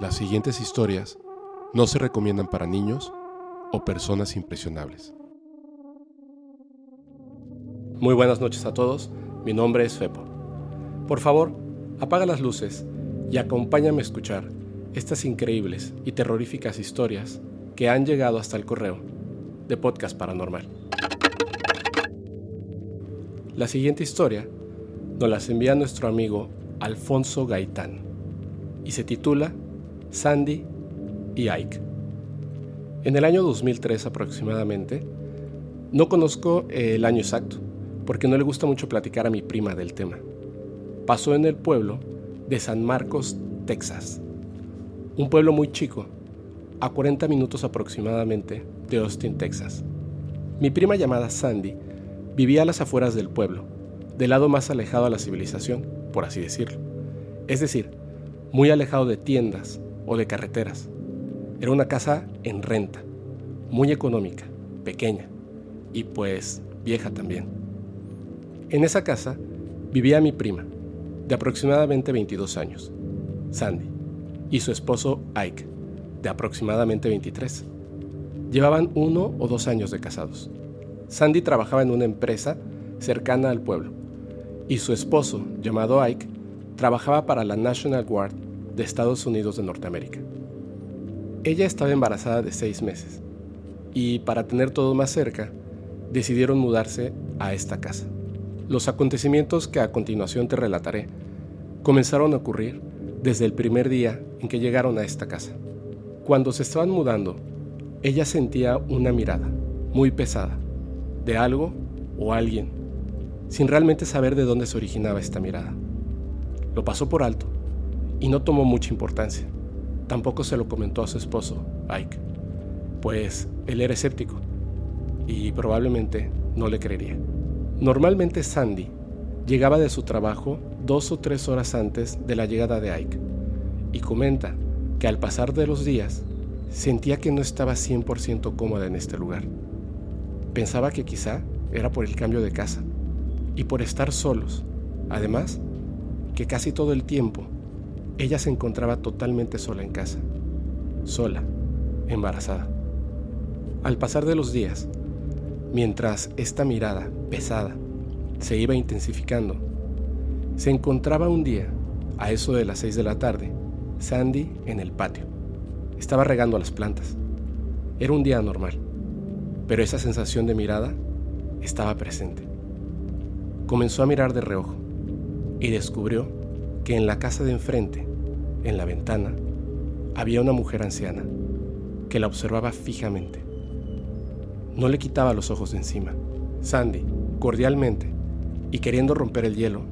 Las siguientes historias no se recomiendan para niños o personas impresionables. Muy buenas noches a todos, mi nombre es Fepo. Por favor, apaga las luces y acompáñame a escuchar estas increíbles y terroríficas historias que han llegado hasta el correo de Podcast Paranormal. La siguiente historia nos las envía nuestro amigo Alfonso Gaitán y se titula Sandy y Ike. En el año 2003 aproximadamente, no conozco el año exacto, porque no le gusta mucho platicar a mi prima del tema. Pasó en el pueblo de San Marcos, Texas, un pueblo muy chico, a 40 minutos aproximadamente de Austin, Texas. Mi prima llamada Sandy vivía a las afueras del pueblo, del lado más alejado a la civilización, por así decirlo. Es decir, muy alejado de tiendas, o de carreteras. Era una casa en renta, muy económica, pequeña y pues vieja también. En esa casa vivía mi prima, de aproximadamente 22 años, Sandy, y su esposo Ike, de aproximadamente 23. Llevaban uno o dos años de casados. Sandy trabajaba en una empresa cercana al pueblo, y su esposo, llamado Ike, trabajaba para la National Guard de Estados Unidos de Norteamérica. Ella estaba embarazada de seis meses y para tener todo más cerca, decidieron mudarse a esta casa. Los acontecimientos que a continuación te relataré comenzaron a ocurrir desde el primer día en que llegaron a esta casa. Cuando se estaban mudando, ella sentía una mirada muy pesada de algo o alguien, sin realmente saber de dónde se originaba esta mirada. Lo pasó por alto y no tomó mucha importancia. Tampoco se lo comentó a su esposo, Ike, pues él era escéptico y probablemente no le creería. Normalmente Sandy llegaba de su trabajo dos o tres horas antes de la llegada de Ike y comenta que al pasar de los días sentía que no estaba 100% cómoda en este lugar. Pensaba que quizá era por el cambio de casa y por estar solos. Además, que casi todo el tiempo ella se encontraba totalmente sola en casa, sola, embarazada. Al pasar de los días, mientras esta mirada pesada se iba intensificando, se encontraba un día, a eso de las seis de la tarde, Sandy en el patio. Estaba regando las plantas. Era un día normal, pero esa sensación de mirada estaba presente. Comenzó a mirar de reojo y descubrió que en la casa de enfrente en la ventana, había una mujer anciana que la observaba fijamente. No le quitaba los ojos de encima. Sandy, cordialmente y queriendo romper el hielo,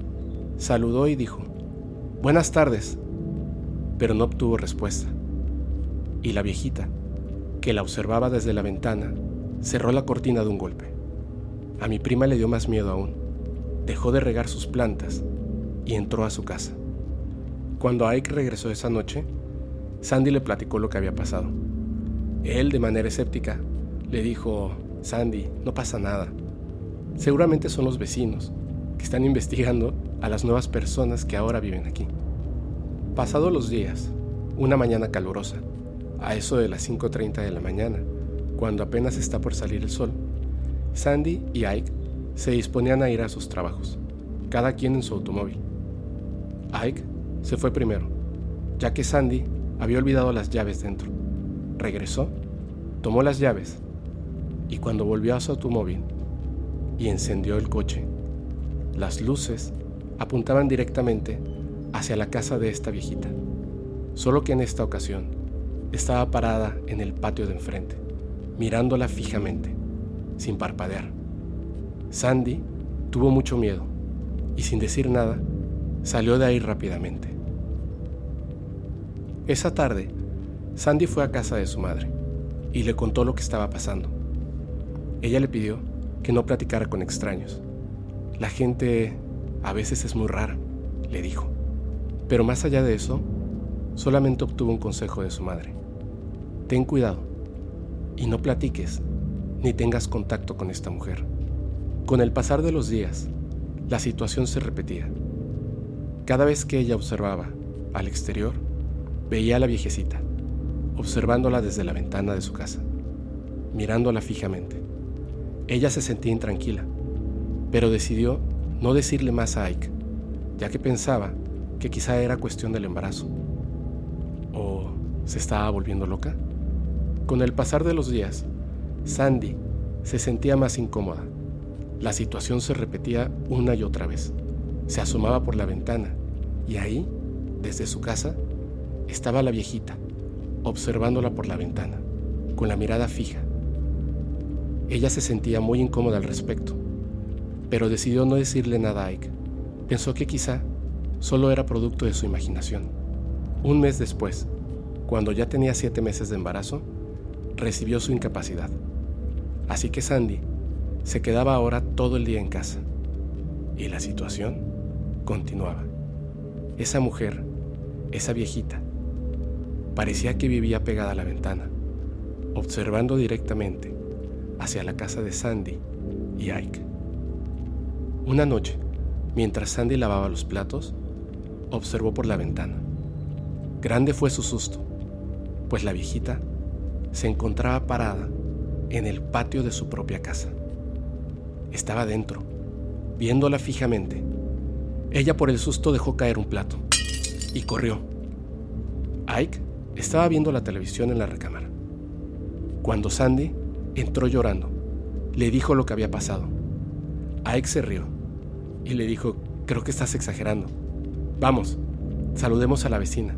saludó y dijo, Buenas tardes, pero no obtuvo respuesta. Y la viejita, que la observaba desde la ventana, cerró la cortina de un golpe. A mi prima le dio más miedo aún. Dejó de regar sus plantas y entró a su casa. Cuando Ike regresó esa noche, Sandy le platicó lo que había pasado. Él, de manera escéptica, le dijo, Sandy, no pasa nada. Seguramente son los vecinos que están investigando a las nuevas personas que ahora viven aquí. Pasados los días, una mañana calurosa, a eso de las 5.30 de la mañana, cuando apenas está por salir el sol, Sandy y Ike se disponían a ir a sus trabajos, cada quien en su automóvil. Ike se fue primero, ya que Sandy había olvidado las llaves dentro. Regresó, tomó las llaves y cuando volvió a su automóvil y encendió el coche, las luces apuntaban directamente hacia la casa de esta viejita, solo que en esta ocasión estaba parada en el patio de enfrente, mirándola fijamente, sin parpadear. Sandy tuvo mucho miedo y sin decir nada, Salió de ahí rápidamente. Esa tarde, Sandy fue a casa de su madre y le contó lo que estaba pasando. Ella le pidió que no platicara con extraños. La gente a veces es muy rara, le dijo. Pero más allá de eso, solamente obtuvo un consejo de su madre. Ten cuidado y no platiques ni tengas contacto con esta mujer. Con el pasar de los días, la situación se repetía. Cada vez que ella observaba al exterior, Veía a la viejecita, observándola desde la ventana de su casa, mirándola fijamente. Ella se sentía intranquila, pero decidió no decirle más a Ike, ya que pensaba que quizá era cuestión del embarazo. ¿O se estaba volviendo loca? Con el pasar de los días, Sandy se sentía más incómoda. La situación se repetía una y otra vez. Se asomaba por la ventana y ahí, desde su casa, estaba la viejita, observándola por la ventana, con la mirada fija. Ella se sentía muy incómoda al respecto, pero decidió no decirle nada a Ike. Pensó que quizá solo era producto de su imaginación. Un mes después, cuando ya tenía siete meses de embarazo, recibió su incapacidad. Así que Sandy se quedaba ahora todo el día en casa. Y la situación continuaba. Esa mujer, esa viejita, parecía que vivía pegada a la ventana, observando directamente hacia la casa de Sandy y Ike. Una noche, mientras Sandy lavaba los platos, observó por la ventana. Grande fue su susto, pues la viejita se encontraba parada en el patio de su propia casa. Estaba dentro, viéndola fijamente. Ella por el susto dejó caer un plato y corrió. Ike estaba viendo la televisión en la recámara. Cuando Sandy entró llorando, le dijo lo que había pasado. Ike se rió y le dijo, creo que estás exagerando. Vamos, saludemos a la vecina.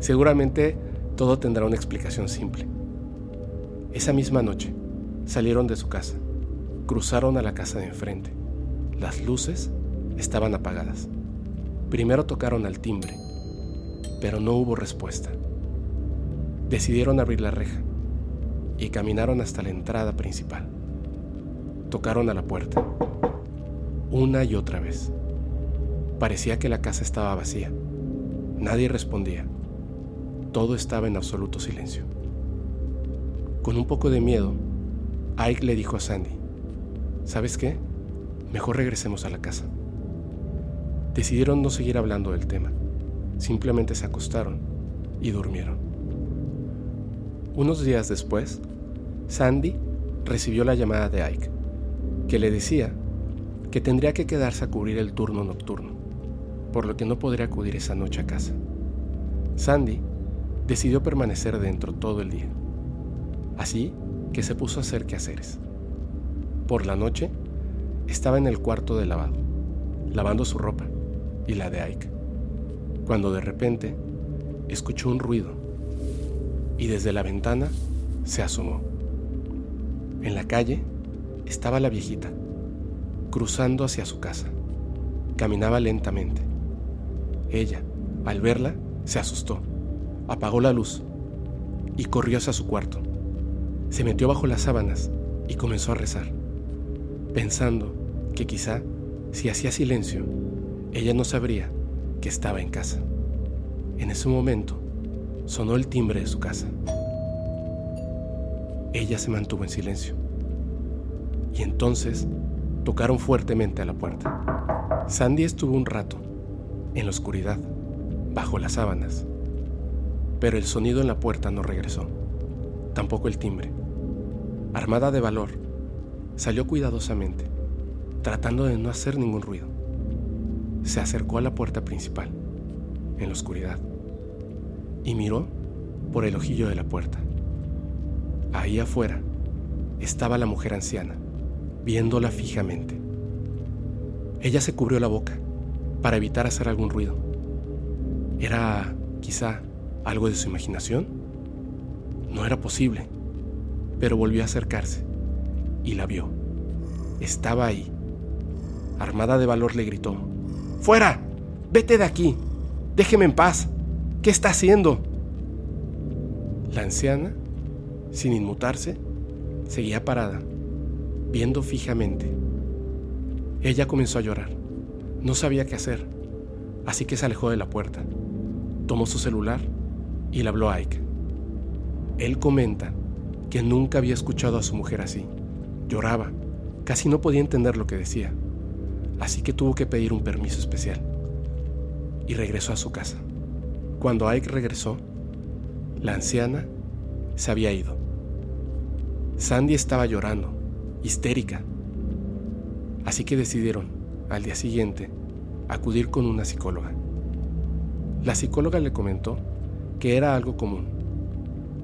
Seguramente todo tendrá una explicación simple. Esa misma noche, salieron de su casa, cruzaron a la casa de enfrente. Las luces estaban apagadas. Primero tocaron al timbre, pero no hubo respuesta. Decidieron abrir la reja y caminaron hasta la entrada principal. Tocaron a la puerta, una y otra vez. Parecía que la casa estaba vacía. Nadie respondía. Todo estaba en absoluto silencio. Con un poco de miedo, Ike le dijo a Sandy, ¿sabes qué? Mejor regresemos a la casa. Decidieron no seguir hablando del tema. Simplemente se acostaron y durmieron. Unos días después, Sandy recibió la llamada de Ike, que le decía que tendría que quedarse a cubrir el turno nocturno, por lo que no podría acudir esa noche a casa. Sandy decidió permanecer dentro todo el día. Así que se puso a hacer quehaceres. Por la noche, estaba en el cuarto de lavado, lavando su ropa y la de Ike, cuando de repente escuchó un ruido y desde la ventana se asomó. En la calle estaba la viejita, cruzando hacia su casa. Caminaba lentamente. Ella, al verla, se asustó, apagó la luz y corrió hacia su cuarto. Se metió bajo las sábanas y comenzó a rezar, pensando que quizá si hacía silencio, ella no sabría que estaba en casa. En ese momento sonó el timbre de su casa. Ella se mantuvo en silencio. Y entonces tocaron fuertemente a la puerta. Sandy estuvo un rato, en la oscuridad, bajo las sábanas. Pero el sonido en la puerta no regresó tampoco el timbre. Armada de valor, salió cuidadosamente, tratando de no hacer ningún ruido. Se acercó a la puerta principal, en la oscuridad, y miró por el ojillo de la puerta. Ahí afuera estaba la mujer anciana, viéndola fijamente. Ella se cubrió la boca para evitar hacer algún ruido. ¿Era quizá algo de su imaginación? No era posible, pero volvió a acercarse y la vio. Estaba ahí. Armada de valor le gritó, ¡Fuera! ¡Vete de aquí! ¡Déjeme en paz! ¿Qué está haciendo? La anciana, sin inmutarse, seguía parada, viendo fijamente. Ella comenzó a llorar. No sabía qué hacer, así que se alejó de la puerta. Tomó su celular y le habló a Ike. Él comenta que nunca había escuchado a su mujer así. Lloraba, casi no podía entender lo que decía, así que tuvo que pedir un permiso especial. Y regresó a su casa. Cuando Ike regresó, La anciana se había ido. Sandy estaba llorando, histérica. Así que decidieron, al día siguiente, acudir con una psicóloga. La psicóloga le comentó que era algo común.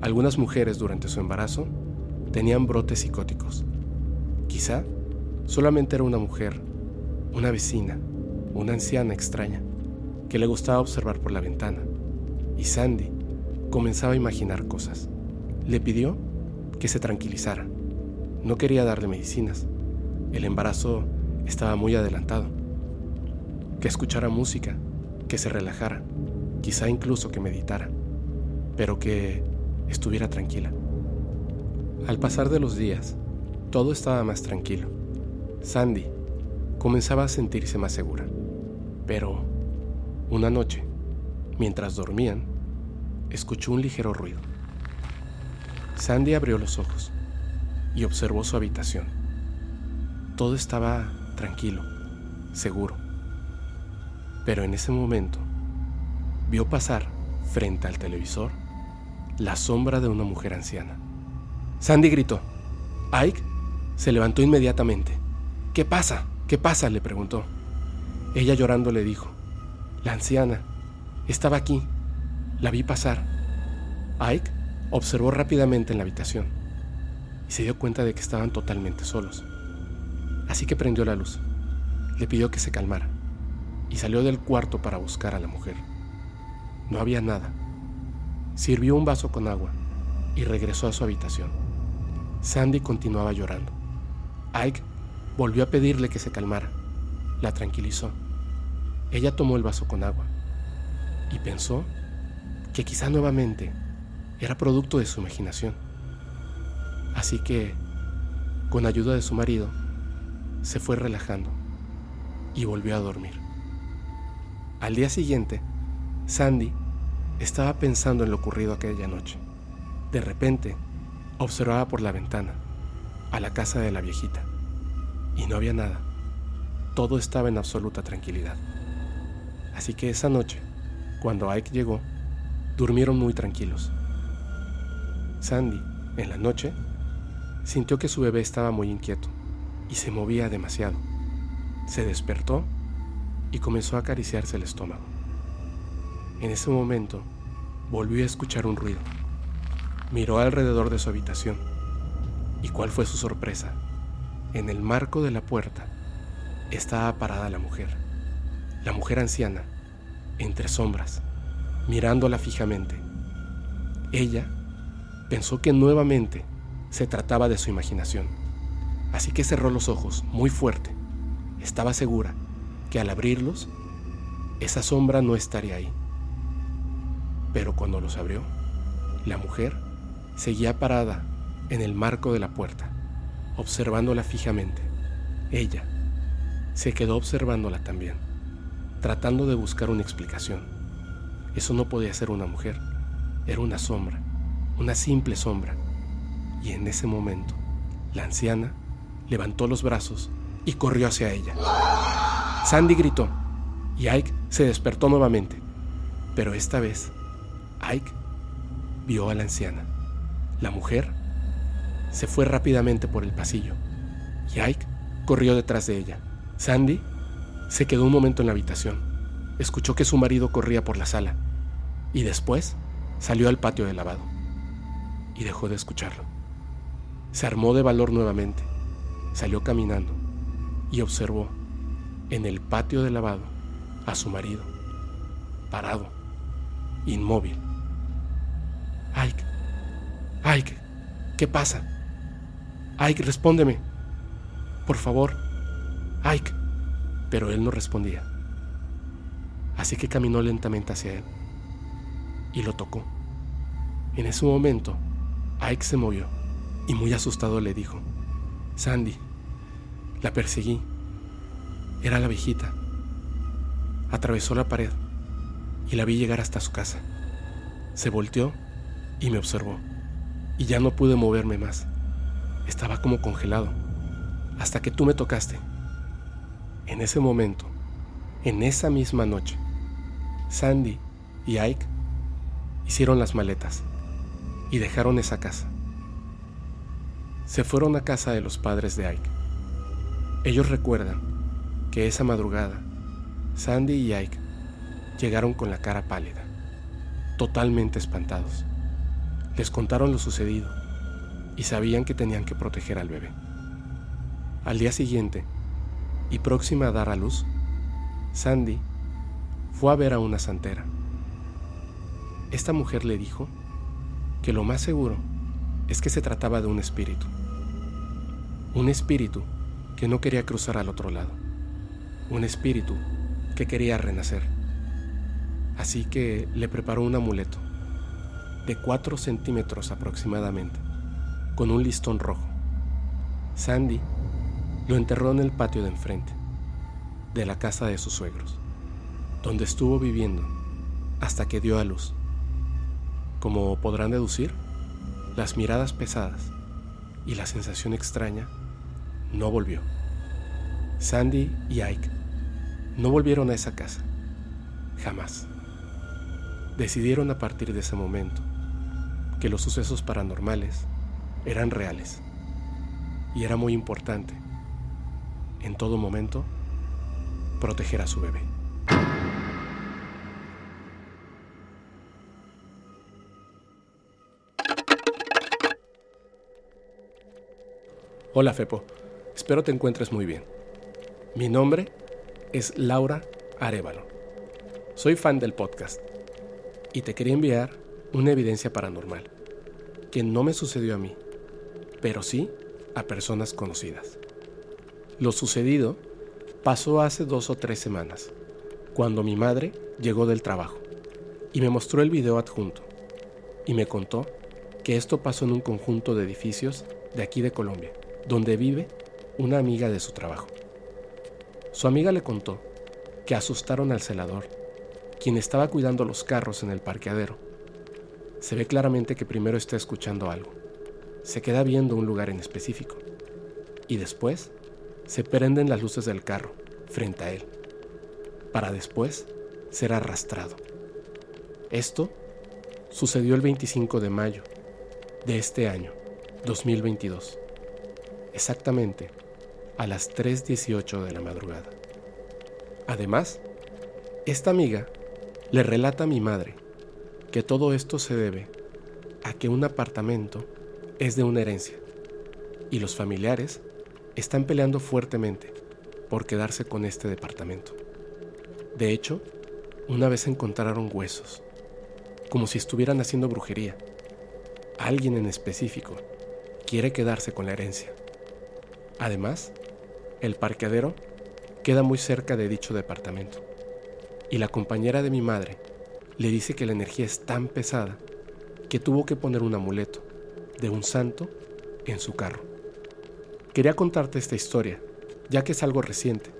Algunas mujeres durante su embarazo tenían brotes psicóticos. Quizá solamente era una mujer, una vecina, una anciana extraña, que le gustaba observar por la ventana. Y Sandy comenzaba a imaginar cosas. Le pidió que se tranquilizara. No quería darle medicinas. El embarazo estaba muy adelantado. Que escuchara música, que se relajara, quizá incluso que meditara, pero que estuviera tranquila. Al pasar de los días, todo estaba más tranquilo. Sandy comenzaba a sentirse más segura. Pero, una noche, mientras dormían, escuchó un ligero ruido. Sandy abrió los ojos y observó su habitación. Todo estaba tranquilo, seguro. Pero en ese momento, vio pasar, frente al televisor, la sombra de una mujer anciana. Sandy gritó. Ike se levantó inmediatamente. ¿Qué pasa? ¿Qué pasa? le preguntó. Ella llorando le dijo, la anciana, estaba aquí, la vi pasar. Ike observó rápidamente en la habitación y se dio cuenta de que estaban totalmente solos. Así que prendió la luz, le pidió que se calmara y salió del cuarto para buscar a la mujer. No había nada. Sirvió un vaso con agua y regresó a su habitación. Sandy continuaba llorando. Ike volvió a pedirle que se calmara. La tranquilizó. Ella tomó el vaso con agua y pensó que quizá nuevamente era producto de su imaginación. Así que, con ayuda de su marido, se fue relajando y volvió a dormir. Al día siguiente, Sandy estaba pensando en lo ocurrido aquella noche. De repente, observaba por la ventana a la casa de la viejita y no había nada. Todo estaba en absoluta tranquilidad. Así que esa noche, cuando Ike llegó, durmieron muy tranquilos. Sandy, en la noche, sintió que su bebé estaba muy inquieto y se movía demasiado. Se despertó y comenzó a acariciarse el estómago. En ese momento, volvió a escuchar un ruido. Miró alrededor de su habitación. ¿Y cuál fue su sorpresa? En el marco de la puerta estaba parada la mujer, la mujer anciana, entre sombras, mirándola fijamente. Ella pensó que nuevamente se trataba de su imaginación, así que cerró los ojos muy fuerte. Estaba segura que al abrirlos, esa sombra no estaría ahí. Pero cuando los abrió, la mujer seguía parada en el marco de la puerta observándola fijamente. Ella se quedó observándola también, tratando de buscar una explicación. Eso no podía ser una mujer, era una sombra, una simple sombra. Y en ese momento, la anciana levantó los brazos y corrió hacia ella. Sandy gritó y Ike se despertó nuevamente, pero esta vez Ike vio a la anciana. La mujer se fue rápidamente por el pasillo y Ike corrió detrás de ella. Sandy se quedó un momento en la habitación. Escuchó que su marido corría por la sala y después salió al patio de lavado y dejó de escucharlo. Se armó de valor nuevamente, salió caminando y observó en el patio de lavado a su marido, parado, inmóvil. Ike, Ike, ¿qué pasa? Ike, respóndeme. Por favor. Ike. Pero él no respondía. Así que caminó lentamente hacia él y lo tocó. En ese momento, Ike se movió y muy asustado le dijo, Sandy, la perseguí. Era la viejita. Atravesó la pared y la vi llegar hasta su casa. Se volteó y me observó y ya no pude moverme más. Estaba como congelado, hasta que tú me tocaste. En ese momento, en esa misma noche, Sandy y Ike hicieron las maletas y dejaron esa casa. Se fueron a casa de los padres de Ike. Ellos recuerdan que esa madrugada Sandy y Ike llegaron con la cara pálida, totalmente espantados. Les contaron lo sucedido y sabían que tenían que proteger al bebé. Al día siguiente, y próxima a dar a luz, Sandy fue a ver a una santera. Esta mujer le dijo que lo más seguro es que se trataba de un espíritu. Un espíritu que no quería cruzar al otro lado. Un espíritu que quería renacer. Así que le preparó un amuleto de 4 centímetros aproximadamente, con un listón rojo. Sandy lo enterró en el patio de enfrente, de la casa de sus suegros, donde estuvo viviendo hasta que dio a luz. Como podrán deducir, las miradas pesadas y la sensación extraña no volvió. Sandy y Ike no volvieron a esa casa, jamás. Decidieron a partir de ese momento que los sucesos paranormales eran reales y era muy importante, en todo momento, proteger a su bebé. Hola Fepo, espero te encuentres muy bien. Mi nombre es Laura Arevalo. Soy fan del podcast y te quería enviar una evidencia paranormal que no me sucedió a mí, pero sí a personas conocidas. Lo sucedido pasó hace dos o tres semanas, cuando mi madre llegó del trabajo y me mostró el video adjunto y me contó que esto pasó en un conjunto de edificios de aquí de Colombia, donde vive una amiga de su trabajo. Su amiga le contó que asustaron al celador, quien estaba cuidando los carros en el parqueadero. Se ve claramente que primero está escuchando algo. Se queda viendo un lugar en específico. Y después se prenden las luces del carro frente a él, para después ser arrastrado. Esto sucedió el 25 de mayo de este año, 2022, exactamente a las 3.18 de la madrugada. Además, esta amiga le relata a mi madre que todo esto se debe a que un apartamento es de una herencia y los familiares están peleando fuertemente por quedarse con este departamento. De hecho, una vez encontraron huesos, como si estuvieran haciendo brujería. Alguien en específico quiere quedarse con la herencia. Además, el parqueadero queda muy cerca de dicho departamento. Y la compañera de mi madre le dice que la energía es tan pesada que tuvo que poner un amuleto de un santo en su carro. Quería contarte esta historia, ya que es algo reciente,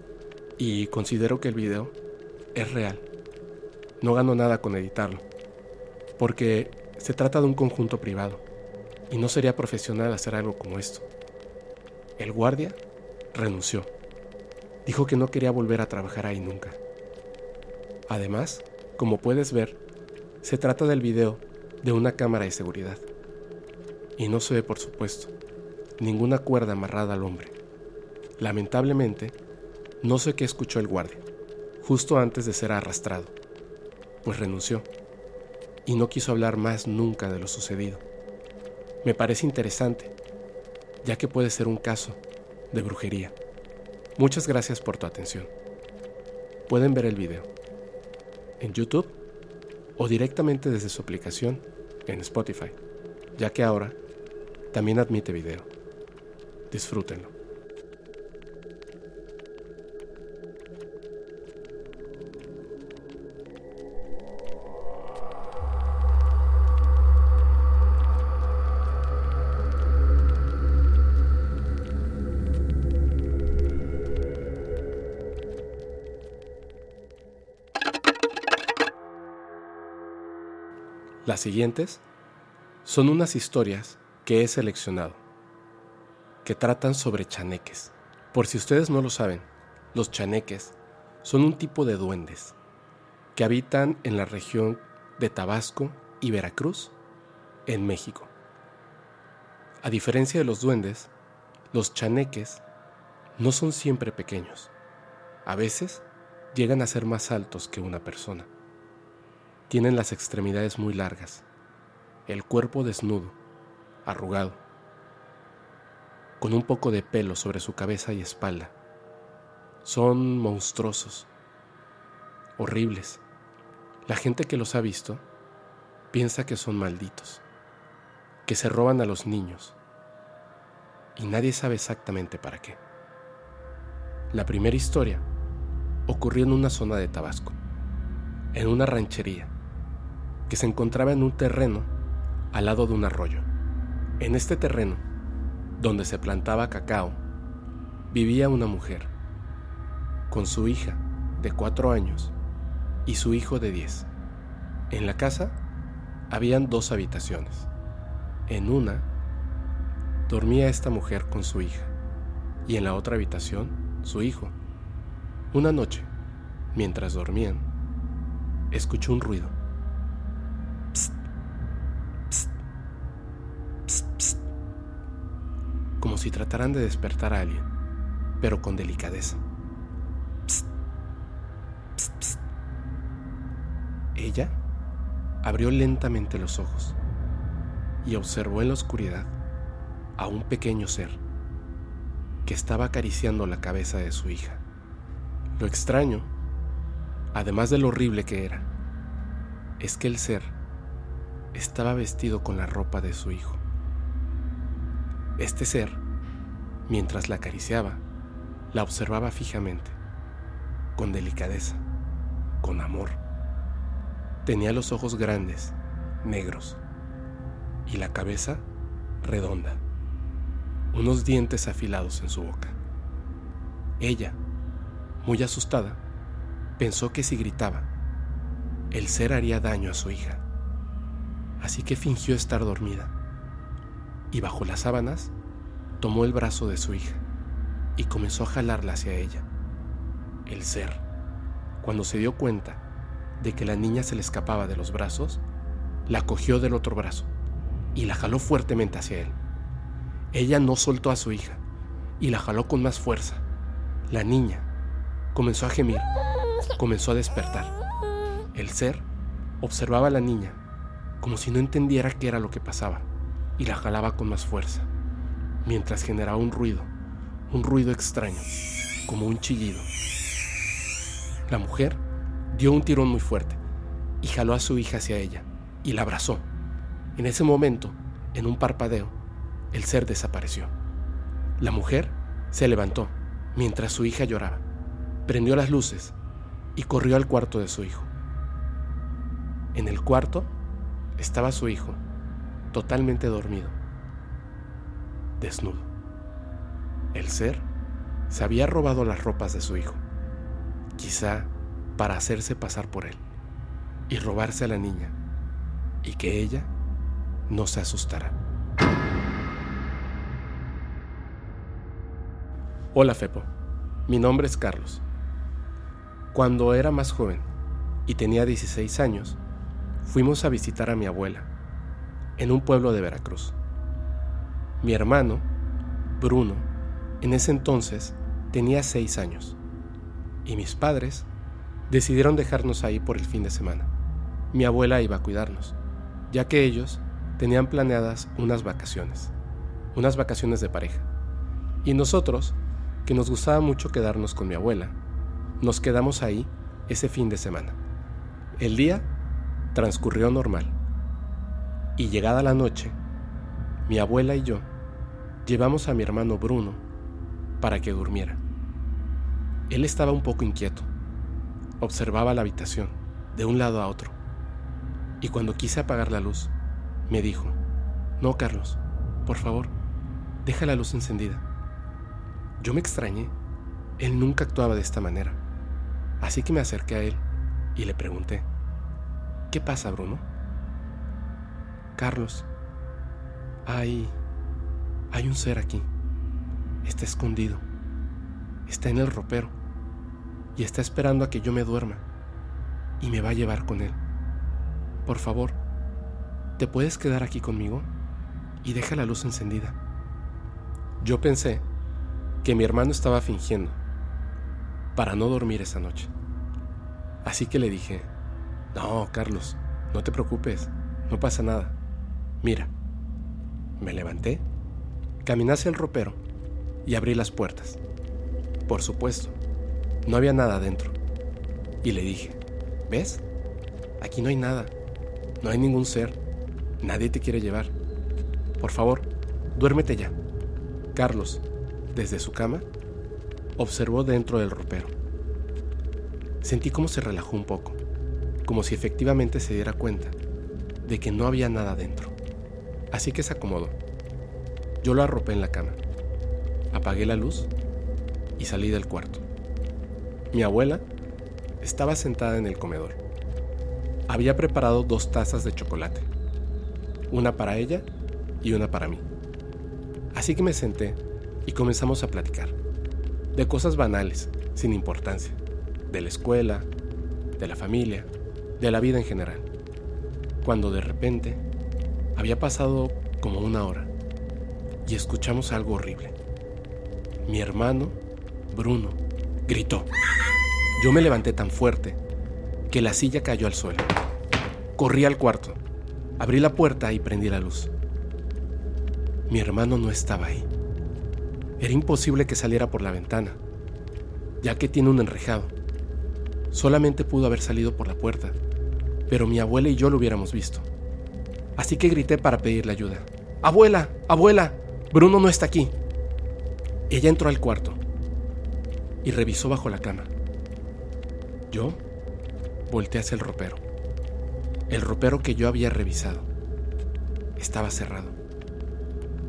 y considero que el video es real. No gano nada con editarlo, porque se trata de un conjunto privado, y no sería profesional hacer algo como esto. El guardia renunció. Dijo que no quería volver a trabajar ahí nunca. Además, como puedes ver, se trata del video de una cámara de seguridad. Y no se ve, por supuesto, ninguna cuerda amarrada al hombre. Lamentablemente, no sé qué escuchó el guardia, justo antes de ser arrastrado, pues renunció y no quiso hablar más nunca de lo sucedido. Me parece interesante, ya que puede ser un caso de brujería. Muchas gracias por tu atención. Pueden ver el video en YouTube o directamente desde su aplicación en Spotify, ya que ahora también admite video. Disfrútenlo. Las siguientes son unas historias que he seleccionado, que tratan sobre chaneques. Por si ustedes no lo saben, los chaneques son un tipo de duendes que habitan en la región de Tabasco y Veracruz en México. A diferencia de los duendes, los chaneques no son siempre pequeños. A veces llegan a ser más altos que una persona. Tienen las extremidades muy largas, el cuerpo desnudo, arrugado, con un poco de pelo sobre su cabeza y espalda. Son monstruosos, horribles. La gente que los ha visto piensa que son malditos, que se roban a los niños, y nadie sabe exactamente para qué. La primera historia ocurrió en una zona de Tabasco, en una ranchería, que se encontraba en un terreno al lado de un arroyo. En este terreno, donde se plantaba cacao, vivía una mujer, con su hija de cuatro años y su hijo de diez. En la casa habían dos habitaciones. En una dormía esta mujer con su hija y en la otra habitación su hijo. Una noche, mientras dormían, escuchó un ruido. Si trataran de despertar a alguien, pero con delicadeza. Ella abrió lentamente los ojos y observó en la oscuridad a un pequeño ser que estaba acariciando la cabeza de su hija. Lo extraño, además de lo horrible que era, es que el ser estaba vestido con la ropa de su hijo. Este ser, mientras la acariciaba, la observaba fijamente, con delicadeza, con amor. Tenía los ojos grandes, negros, y la cabeza redonda, unos dientes afilados en su boca. Ella, muy asustada, pensó que si gritaba, el ser haría daño a su hija. Así que fingió estar dormida y bajo las sábanas tomó el brazo de su hija y comenzó a jalarla hacia ella. El ser, cuando se dio cuenta de que la niña se le escapaba de los brazos, la cogió del otro brazo y la jaló fuertemente hacia él. Ella no soltó a su hija y la jaló con más fuerza. La niña comenzó a gemir, comenzó a despertar. El ser observaba a la niña como si no entendiera qué era lo que pasaba y la jalaba con más fuerza, mientras generaba un ruido, un ruido extraño, como un chillido. La mujer dio un tirón muy fuerte y jaló a su hija hacia ella y la abrazó. En ese momento, en un parpadeo, el ser desapareció. La mujer se levantó mientras su hija lloraba, prendió las luces y corrió al cuarto de su hijo. En el cuarto estaba su hijo, totalmente dormido, desnudo. El ser se había robado las ropas de su hijo, quizá para hacerse pasar por él y robarse a la niña, y que ella no se asustara. Hola Fepo, mi nombre es Carlos. Cuando era más joven y tenía 16 años, fuimos a visitar a mi abuela en un pueblo de Veracruz. Mi hermano, Bruno, en ese entonces tenía 6 años y mis padres decidieron dejarnos ahí por el fin de semana. Mi abuela iba a cuidarnos, ya que ellos tenían planeadas unas vacaciones, unas vacaciones de pareja. Y nosotros, que nos gustaba mucho quedarnos con mi abuela, nos quedamos ahí ese fin de semana. El día transcurrió normal. Y llegada la noche, mi abuela y yo llevamos a mi hermano Bruno para que durmiera. Él estaba un poco inquieto. Observaba la habitación de un lado a otro. Y cuando quise apagar la luz, me dijo, no, Carlos, por favor, deja la luz encendida. Yo me extrañé. Él nunca actuaba de esta manera. Así que me acerqué a él y le pregunté, ¿qué pasa, Bruno? Carlos, hay... hay un ser aquí. Está escondido. Está en el ropero. Y está esperando a que yo me duerma. Y me va a llevar con él. Por favor, ¿te puedes quedar aquí conmigo? Y deja la luz encendida. Yo pensé que mi hermano estaba fingiendo para no dormir esa noche. Así que le dije, no, Carlos, no te preocupes, no pasa nada. Mira, me levanté, caminé hacia el ropero y abrí las puertas. Por supuesto, no había nada adentro. Y le dije, ¿ves? Aquí no hay nada, no hay ningún ser, nadie te quiere llevar. Por favor, duérmete ya. Carlos, desde su cama, observó dentro del ropero. Sentí cómo se relajó un poco, como si efectivamente se diera cuenta de que no había nada dentro. Así que se acomodó. Yo lo arropé en la cama. Apagué la luz y salí del cuarto. Mi abuela estaba sentada en el comedor. Había preparado dos tazas de chocolate, una para ella y una para mí. Así que me senté y comenzamos a platicar, de cosas banales, sin importancia, de la escuela, de la familia, de la vida en general, cuando de repente había pasado como una hora y escuchamos algo horrible. Mi hermano, Bruno, gritó. Yo me levanté tan fuerte que la silla cayó al suelo. Corrí al cuarto, abrí la puerta y prendí la luz. Mi hermano no estaba ahí. Era imposible que saliera por la ventana, ya que tiene un enrejado. Solamente pudo haber salido por la puerta, pero mi abuela y yo lo hubiéramos visto. Así que grité para pedirle ayuda. Abuela, abuela, Bruno no está aquí. Ella entró al cuarto y revisó bajo la cama. Yo volteé hacia el ropero. El ropero que yo había revisado. Estaba cerrado.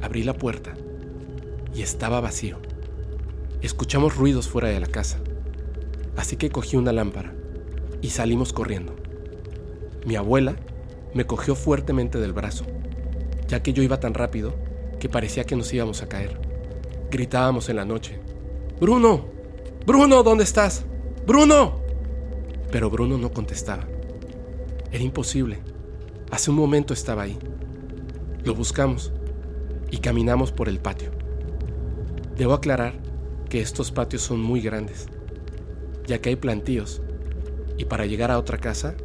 Abrí la puerta y estaba vacío. Escuchamos ruidos fuera de la casa, así que cogí una lámpara y salimos corriendo. Mi abuela me cogió fuertemente del brazo, ya que yo iba tan rápido parecía que nos íbamos a caer. Gritábamos en la noche, Bruno, Bruno, ¿dónde estás? Bruno. Pero Bruno no contestaba. Era imposible. Hace un momento estaba ahí. Lo buscamos y caminamos por el patio. Debo aclarar que estos patios son muy grandes, ya que hay plantíos y para llegar a otra casa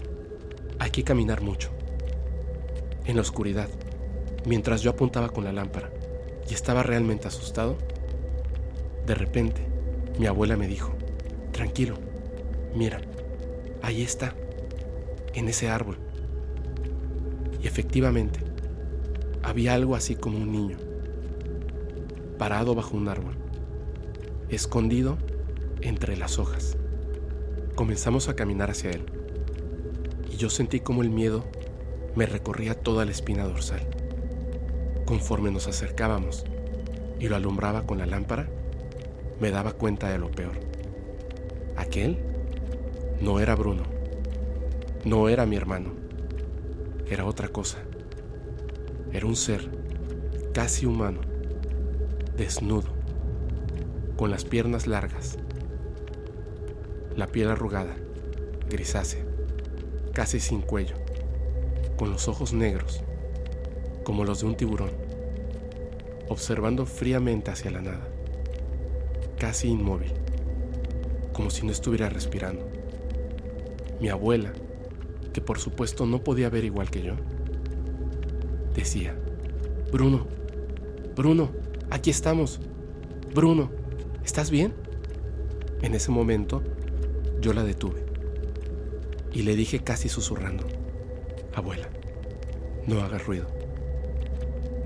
hay que caminar mucho. En la oscuridad, mientras yo apuntaba con la lámpara y estaba realmente asustado, de repente mi abuela me dijo, tranquilo, mira, ahí está, en ese árbol. Y efectivamente, había algo así como un niño parado bajo un árbol, escondido entre las hojas. Comenzamos a caminar hacia él, y yo sentí como el miedo me recorría toda la espina dorsal. Conforme nos acercábamos y lo alumbraba con la lámpara, me daba cuenta de lo peor. Aquel no era Bruno, no era mi hermano, era otra cosa. Era un ser casi humano desnudo, con las piernas largas, la piel arrugada, grisácea, casi sin cuello, con los ojos negros, como los de un tiburón, observando fríamente hacia la nada, casi inmóvil, como si no estuviera respirando. Mi abuela, que por supuesto no podía ver igual que yo, decía, Bruno, Bruno, Aquí estamos. Bruno, ¿estás bien? En ese momento, yo la detuve y le dije casi susurrando, abuela, no hagas ruido.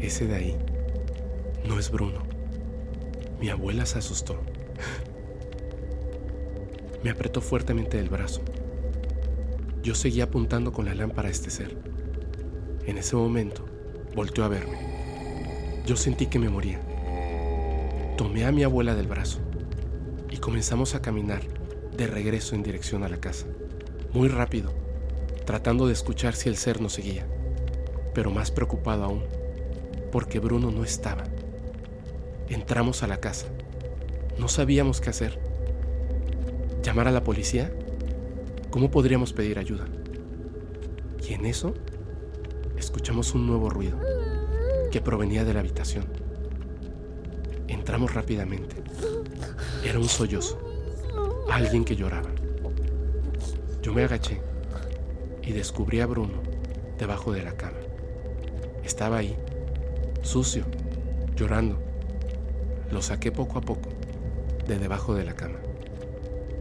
Ese de ahí no es Bruno. Mi abuela se asustó. Me apretó fuertemente el brazo. Yo seguía apuntando con la lámpara a este ser. En ese momento, volteó a verme. Yo sentí que me moría. Tomé a mi abuela del brazo y comenzamos a caminar de regreso en dirección a la casa, muy rápido, tratando de escuchar si el ser nos seguía, pero más preocupado aún, porque Bruno no estaba. Entramos a la casa. No sabíamos qué hacer. ¿Llamar a la policía? ¿Cómo podríamos pedir ayuda? Y en eso escuchamos un nuevo ruido que provenía de la habitación. Entramos rápidamente. Era un sollozo. Alguien que lloraba. Yo me agaché y descubrí a Bruno debajo de la cama. Estaba ahí, sucio, llorando. Lo saqué poco a poco de debajo de la cama.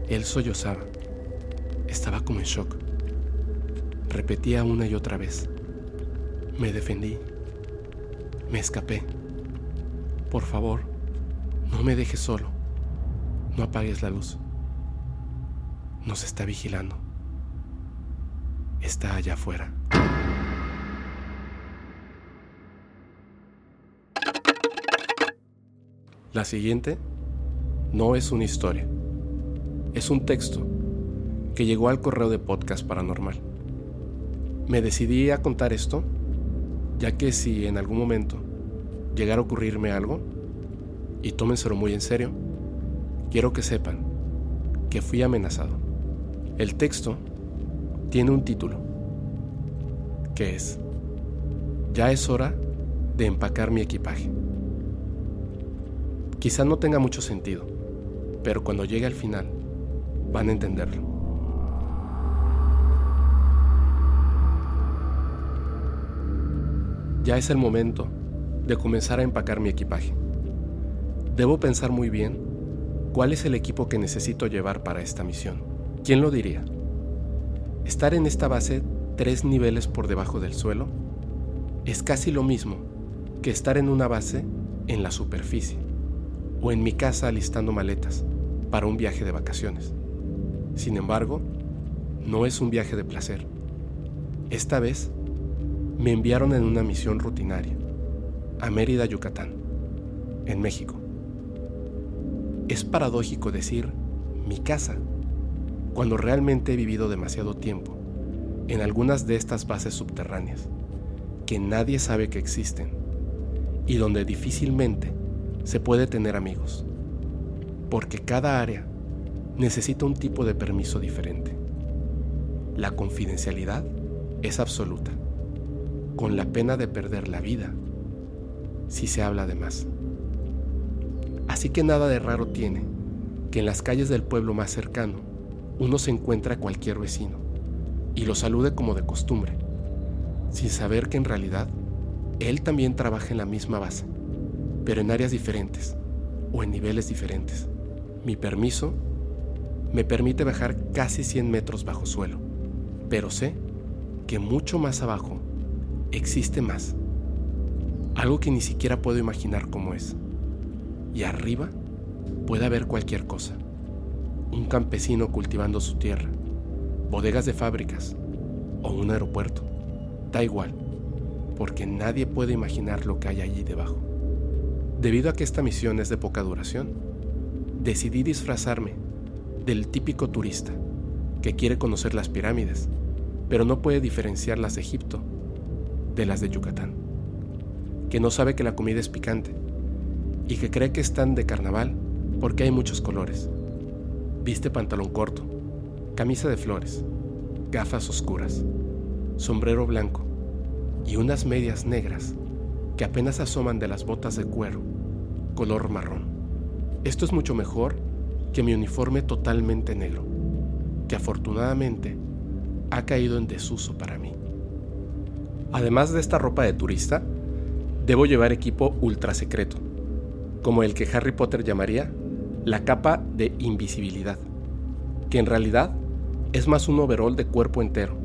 Él sollozaba. Estaba como en shock. Repetía una y otra vez. Me defendí. Me escapé. Por favor, no me dejes solo. No apagues la luz. Nos está vigilando. Está allá afuera. La siguiente no es una historia. Es un texto que llegó al correo de podcast paranormal. Me decidí a contar esto ya que si en algún momento llegara a ocurrirme algo, y tómenselo muy en serio, quiero que sepan que fui amenazado. El texto tiene un título, que es, ya es hora de empacar mi equipaje. Quizá no tenga mucho sentido, pero cuando llegue al final, van a entenderlo. Ya es el momento de comenzar a empacar mi equipaje. Debo pensar muy bien cuál es el equipo que necesito llevar para esta misión. ¿Quién lo diría? Estar en esta base tres niveles por debajo del suelo es casi lo mismo que estar en una base en la superficie o en mi casa alistando maletas para un viaje de vacaciones. Sin embargo, no es un viaje de placer. Esta vez me enviaron en una misión rutinaria a Mérida, Yucatán, en México. Es paradójico decir mi casa, cuando realmente he vivido demasiado tiempo en algunas de estas bases subterráneas, que nadie sabe que existen y donde difícilmente se puede tener amigos, porque cada área necesita un tipo de permiso diferente. La confidencialidad es absoluta con la pena de perder la vida si se habla de más. Así que nada de raro tiene que en las calles del pueblo más cercano uno se encuentra a cualquier vecino y lo salude como de costumbre, sin saber que en realidad él también trabaja en la misma base, pero en áreas diferentes o en niveles diferentes. Mi permiso me permite bajar casi 100 metros bajo suelo, pero sé que mucho más abajo existe más. Algo que ni siquiera puedo imaginar cómo es. Y arriba puede haber cualquier cosa. Un campesino cultivando su tierra, bodegas de fábricas o un aeropuerto. Da igual, porque nadie puede imaginar lo que hay allí debajo. Debido a que esta misión es de poca duración, decidí disfrazarme del típico turista que quiere conocer las pirámides, pero no puede diferenciarlas de Egipto de las de Yucatán, que no sabe que la comida es picante y que cree que están de carnaval porque hay muchos colores. Viste pantalón corto, camisa de flores, gafas oscuras, sombrero blanco y unas medias negras que apenas asoman de las botas de cuero, color marrón. Esto es mucho mejor que mi uniforme totalmente negro, que afortunadamente ha caído en desuso para mí. Además de esta ropa de turista, debo llevar equipo ultra secreto, como el que Harry Potter llamaría la capa de invisibilidad, que en realidad es más un overall de cuerpo entero,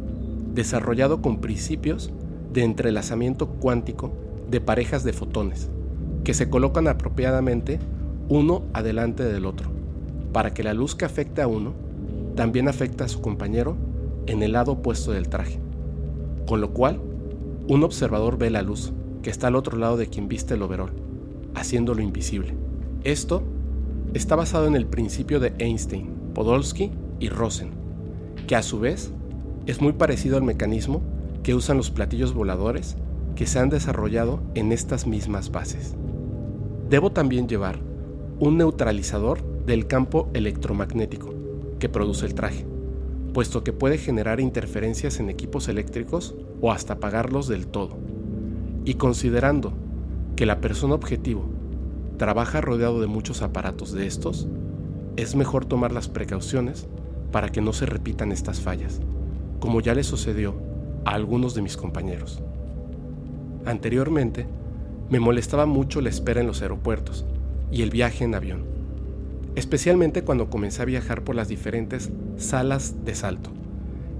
desarrollado con principios de entrelazamiento cuántico de parejas de fotones, que se colocan apropiadamente uno adelante del otro, para que la luz que afecta a uno también afecte a su compañero en el lado opuesto del traje, con lo cual un observador ve la luz, que está al otro lado de quien viste el overol, haciéndolo invisible. Esto está basado en el principio de Einstein, Podolsky y Rosen, que a su vez es muy parecido al mecanismo que usan los platillos voladores que se han desarrollado en estas mismas bases. Debo también llevar un neutralizador del campo electromagnético que produce el traje, puesto que puede generar interferencias en equipos eléctricos o hasta pagarlos del todo. Y considerando que la persona objetivo trabaja rodeado de muchos aparatos de estos, es mejor tomar las precauciones para que no se repitan estas fallas, como ya le sucedió a algunos de mis compañeros. Anteriormente, me molestaba mucho la espera en los aeropuertos y el viaje en avión, especialmente cuando comencé a viajar por las diferentes salas de salto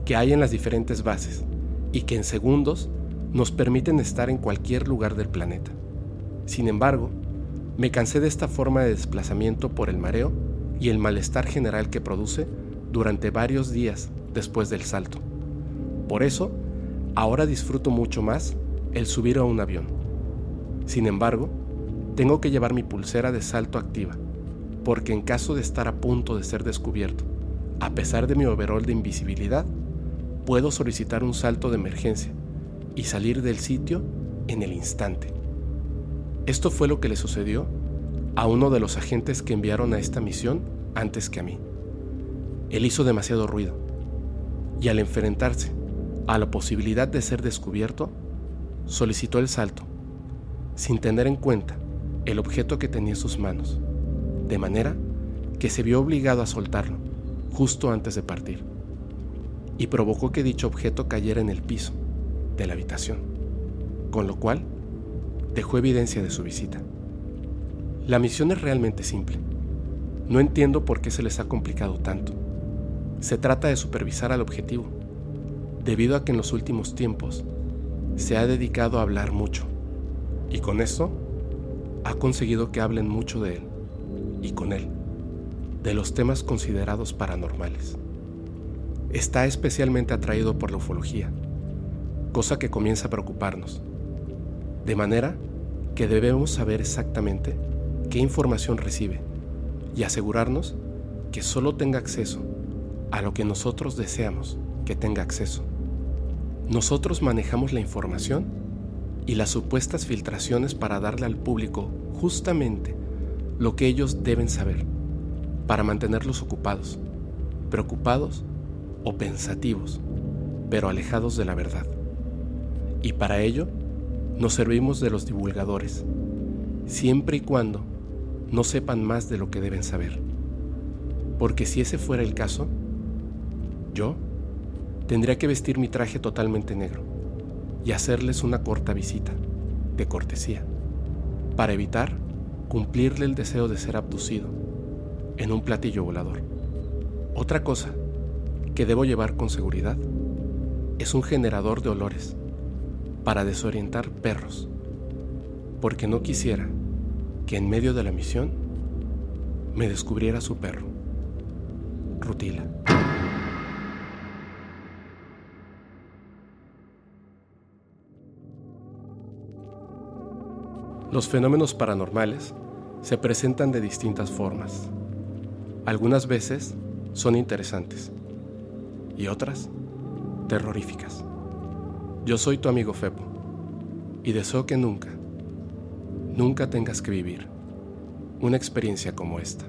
que hay en las diferentes bases y que en segundos nos permiten estar en cualquier lugar del planeta. Sin embargo, me cansé de esta forma de desplazamiento por el mareo y el malestar general que produce durante varios días después del salto. Por eso, ahora disfruto mucho más el subir a un avión. Sin embargo, tengo que llevar mi pulsera de salto activa, porque en caso de estar a punto de ser descubierto, a pesar de mi overall de invisibilidad, puedo solicitar un salto de emergencia y salir del sitio en el instante. Esto fue lo que le sucedió a uno de los agentes que enviaron a esta misión antes que a mí. Él hizo demasiado ruido y al enfrentarse a la posibilidad de ser descubierto, solicitó el salto, sin tener en cuenta el objeto que tenía en sus manos, de manera que se vio obligado a soltarlo justo antes de partir, y provocó que dicho objeto cayera en el piso de la habitación, con lo cual dejó evidencia de su visita. La misión es realmente simple. No entiendo por qué se les ha complicado tanto. Se trata de supervisar al objetivo, debido a que en los últimos tiempos se ha dedicado a hablar mucho, y con esto ha conseguido que hablen mucho de él, y con él, de los temas considerados paranormales. Está especialmente atraído por la ufología, cosa que comienza a preocuparnos, de manera que debemos saber exactamente qué información recibe y asegurarnos que solo tenga acceso a lo que nosotros deseamos que tenga acceso. Nosotros manejamos la información y las supuestas filtraciones para darle al público justamente lo que ellos deben saber, para mantenerlos ocupados, preocupados o pensativos, pero alejados de la verdad. Y para ello nos servimos de los divulgadores, siempre y cuando no sepan más de lo que deben saber. Porque si ese fuera el caso, yo tendría que vestir mi traje totalmente negro y hacerles una corta visita, de cortesía, para evitar cumplirle el deseo de ser abducido en un platillo volador. Otra cosa que debo llevar con seguridad es un generador de olores para desorientar perros, porque no quisiera que en medio de la misión me descubriera su perro, Rutila. Los fenómenos paranormales se presentan de distintas formas. Algunas veces son interesantes y otras terroríficas. Yo soy tu amigo Fepo y deseo que nunca, nunca tengas que vivir una experiencia como esta.